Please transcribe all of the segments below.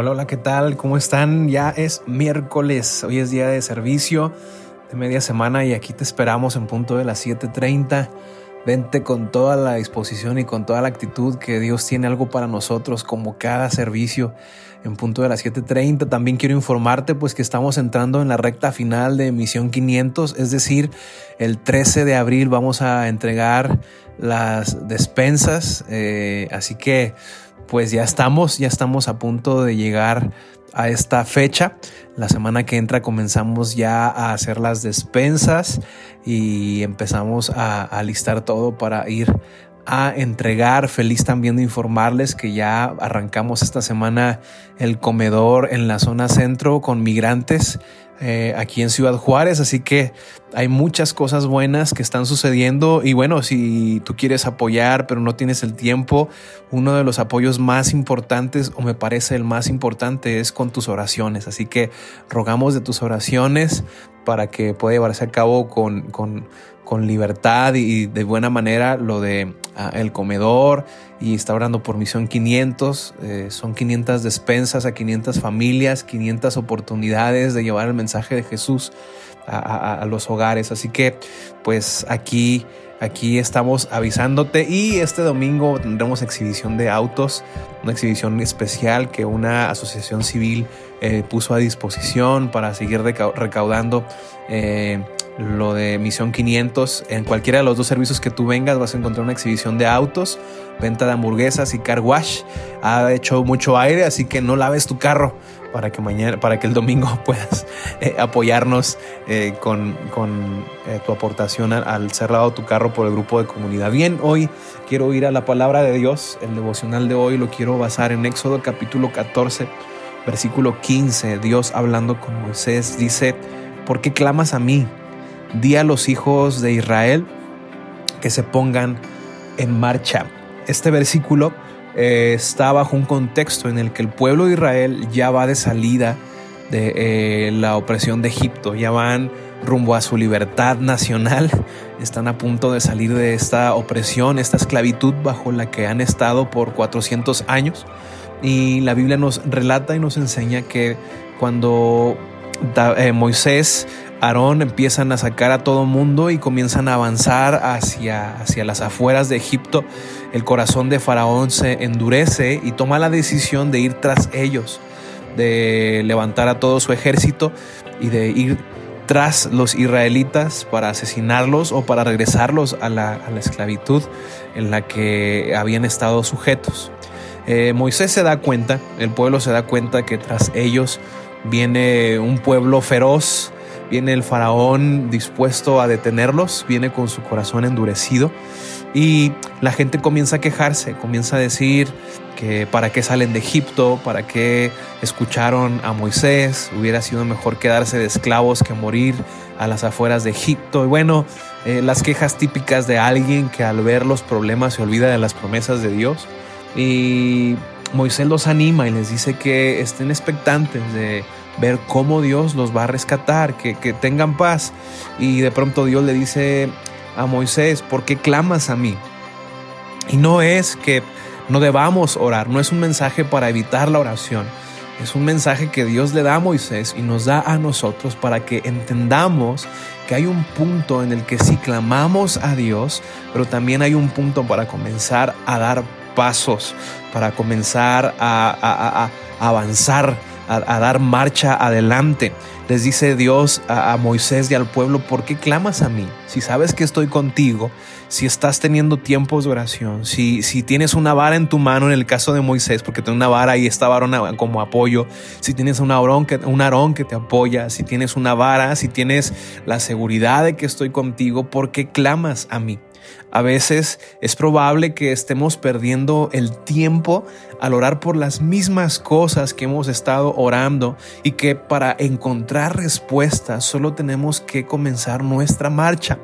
Hola, hola, ¿qué tal? ¿Cómo están? Ya es miércoles, hoy es día de servicio de media semana y aquí te esperamos en punto de las 7.30. Vente con toda la disposición y con toda la actitud que Dios tiene algo para nosotros como cada servicio en punto de las 7.30. También quiero informarte pues que estamos entrando en la recta final de emisión 500, es decir, el 13 de abril vamos a entregar las despensas, eh, así que pues ya estamos, ya estamos a punto de llegar a esta fecha. La semana que entra comenzamos ya a hacer las despensas y empezamos a, listar todo para ir a entregar. Feliz también de informarles que ya arrancamos esta semana el comedor en la zona centro con migrantes eh, aquí en Ciudad Juárez, así que hay muchas cosas buenas que están sucediendo y bueno, si tú quieres apoyar pero no tienes el tiempo, uno de los apoyos más importantes o me parece el más importante es con tus oraciones, así que rogamos de tus oraciones para que pueda llevarse a cabo con, con, con libertad y de buena manera lo de ah, el comedor y está orando por Misión 500. Eh, son 500 despensas a 500 familias, 500 oportunidades de llevar el mensaje de Jesús a, a los hogares. Así que pues aquí Aquí estamos avisándote y este domingo tendremos exhibición de autos, una exhibición especial que una asociación civil eh, puso a disposición para seguir recaudando eh, lo de Misión 500. En cualquiera de los dos servicios que tú vengas vas a encontrar una exhibición de autos, venta de hamburguesas y car wash. Ha hecho mucho aire, así que no laves tu carro para que mañana, para que el domingo puedas eh, apoyarnos eh, con, eh, tu aportación al, ser lavado tu carro por el grupo de comunidad. Bien, hoy quiero ir a la palabra de Dios. El devocional de hoy lo quiero basar en Éxodo capítulo 14, versículo 15. Dios hablando con Moisés dice, ¿por qué clamas a mí? Di a los hijos de Israel que se pongan en marcha. Este versículo eh, está bajo un contexto en el que el pueblo de Israel ya va de salida de eh, la opresión de Egipto, ya van rumbo a su libertad nacional, están a punto de salir de esta opresión, esta esclavitud bajo la que han estado por 400 años. Y la Biblia nos relata y nos enseña que cuando eh, Moisés Aarón empiezan a sacar a todo mundo y comienzan a avanzar hacia, hacia las afueras de Egipto. El corazón de Faraón se endurece y toma la decisión de ir tras ellos, de levantar a todo su ejército y de ir tras los israelitas para asesinarlos o para regresarlos a la, esclavitud en la que habían estado sujetos. Eh, Moisés se da cuenta, el pueblo se da cuenta que tras ellos viene un pueblo feroz, Viene el faraón dispuesto a detenerlos, viene con su corazón endurecido y la gente comienza a quejarse, comienza a decir que para qué salen de Egipto, para qué escucharon a Moisés, hubiera sido mejor quedarse de esclavos que morir a las afueras de Egipto. Y bueno, eh, las quejas típicas de alguien que al ver los problemas se olvida de las promesas de Dios. Y Moisés los anima y les dice que estén expectantes de ver cómo Dios los va a rescatar, que, tengan paz. Y de pronto Dios le dice a Moisés, ¿por qué clamas a mí? Y no es que no debamos orar, no es un mensaje para evitar la oración, es un mensaje que Dios le da a Moisés y nos da a nosotros para que entendamos que hay un punto en el que sí clamamos a Dios, pero también hay un punto para comenzar a dar pasos, para comenzar a, a avanzar a, dar marcha adelante. Les dice Dios a, Moisés y al pueblo, ¿por qué clamas a mí? Si sabes que estoy contigo, si estás teniendo tiempos de oración, si, si tienes una vara en tu mano en el caso de Moisés, porque tiene una vara y esta vara como apoyo, si tienes un arón, que, un que te apoya, si tienes una vara, si tienes la seguridad de que estoy contigo, ¿por qué clamas a mí? A veces es probable que estemos perdiendo el tiempo al orar por las mismas cosas que hemos estado orando y que para encontrar respuestas solo tenemos que comenzar nuestra marcha.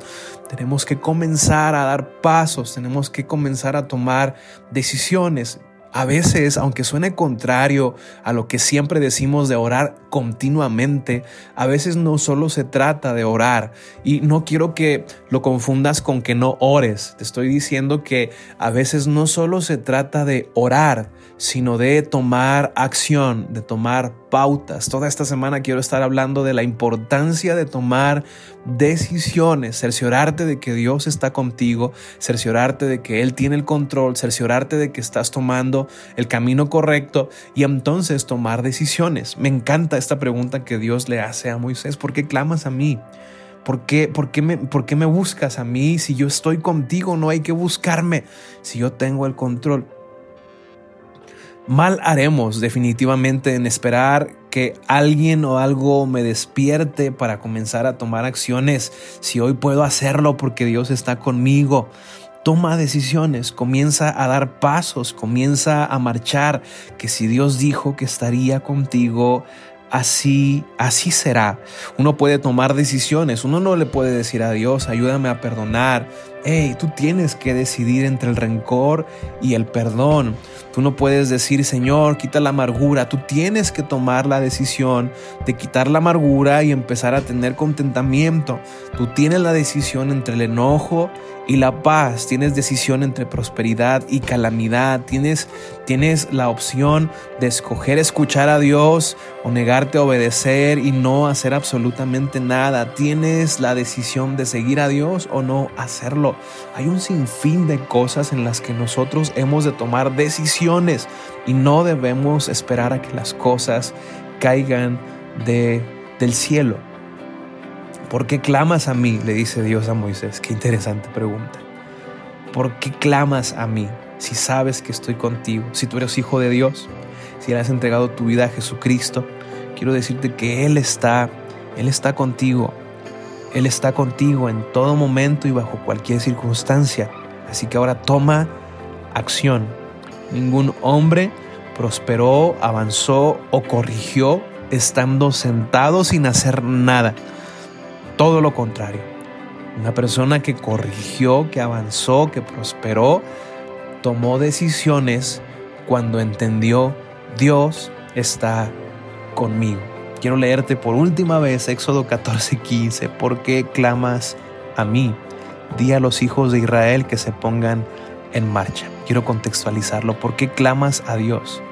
Tenemos que comenzar a dar pasos, tenemos que comenzar a tomar decisiones. A veces, aunque suene contrario a lo que siempre decimos de orar continuamente, a veces no solo se trata de orar. Y no quiero que lo confundas con que no ores. Te estoy diciendo que a veces no solo se trata de orar, sino de tomar acción, de tomar pautas. Toda esta semana quiero estar hablando de la importancia de tomar decisiones, cerciorarte de que Dios está contigo, cerciorarte de que Él tiene el control, cerciorarte de que estás tomando el camino correcto y entonces tomar decisiones. Me encanta esta pregunta que Dios le hace a Moisés, ¿por qué clamas a mí? ¿Por qué, por, qué me, ¿Por qué me buscas a mí? Si yo estoy contigo, no hay que buscarme. Si yo tengo el control. Mal haremos definitivamente en esperar que alguien o algo me despierte para comenzar a tomar acciones si hoy puedo hacerlo porque Dios está conmigo. Toma decisiones, comienza a dar pasos, comienza a marchar, que si Dios dijo que estaría contigo, así, así será. Uno puede tomar decisiones, uno no le puede decir a Dios, ayúdame a perdonar. Hey, tú tienes que decidir entre el rencor y el perdón. Tú no puedes decir, Señor, quita la amargura. Tú tienes que tomar la decisión de quitar la amargura y empezar a tener contentamiento. Tú tienes la decisión entre el enojo y la paz. Tienes decisión entre prosperidad y calamidad. Tienes, tienes la opción de escoger escuchar a Dios o negarte a obedecer y no hacer absolutamente nada. Tienes la decisión de seguir a Dios o no hacerlo. Hay un sinfín de cosas en las que nosotros hemos de tomar decisiones y no debemos esperar a que las cosas caigan de, del cielo. ¿Por qué clamas a mí? Le dice Dios a Moisés. Qué interesante pregunta. ¿Por qué clamas a mí si sabes que estoy contigo? Si tú eres hijo de Dios, si le has entregado tu vida a Jesucristo, quiero decirte que Él está, Él está contigo. Él está contigo en todo momento y bajo cualquier circunstancia. Así que ahora toma acción. Ningún hombre prosperó, avanzó o corrigió estando sentado sin hacer nada todo lo contrario. Una persona que corrigió, que avanzó, que prosperó, tomó decisiones cuando entendió Dios está conmigo. Quiero leerte por última vez Éxodo 14:15. ¿Por qué clamas a mí? Di a los hijos de Israel que se pongan en marcha. Quiero contextualizarlo. ¿Por qué clamas a Dios?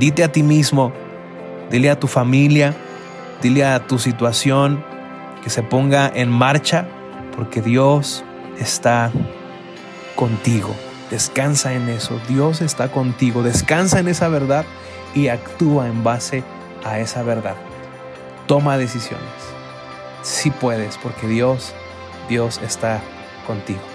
Dite a ti mismo, dile a tu familia, dile a tu situación, que se ponga en marcha porque Dios está contigo. Descansa en eso. Dios está contigo. Descansa en esa verdad y actúa en base a esa verdad. Toma decisiones. Si puedes, porque Dios, Dios está contigo.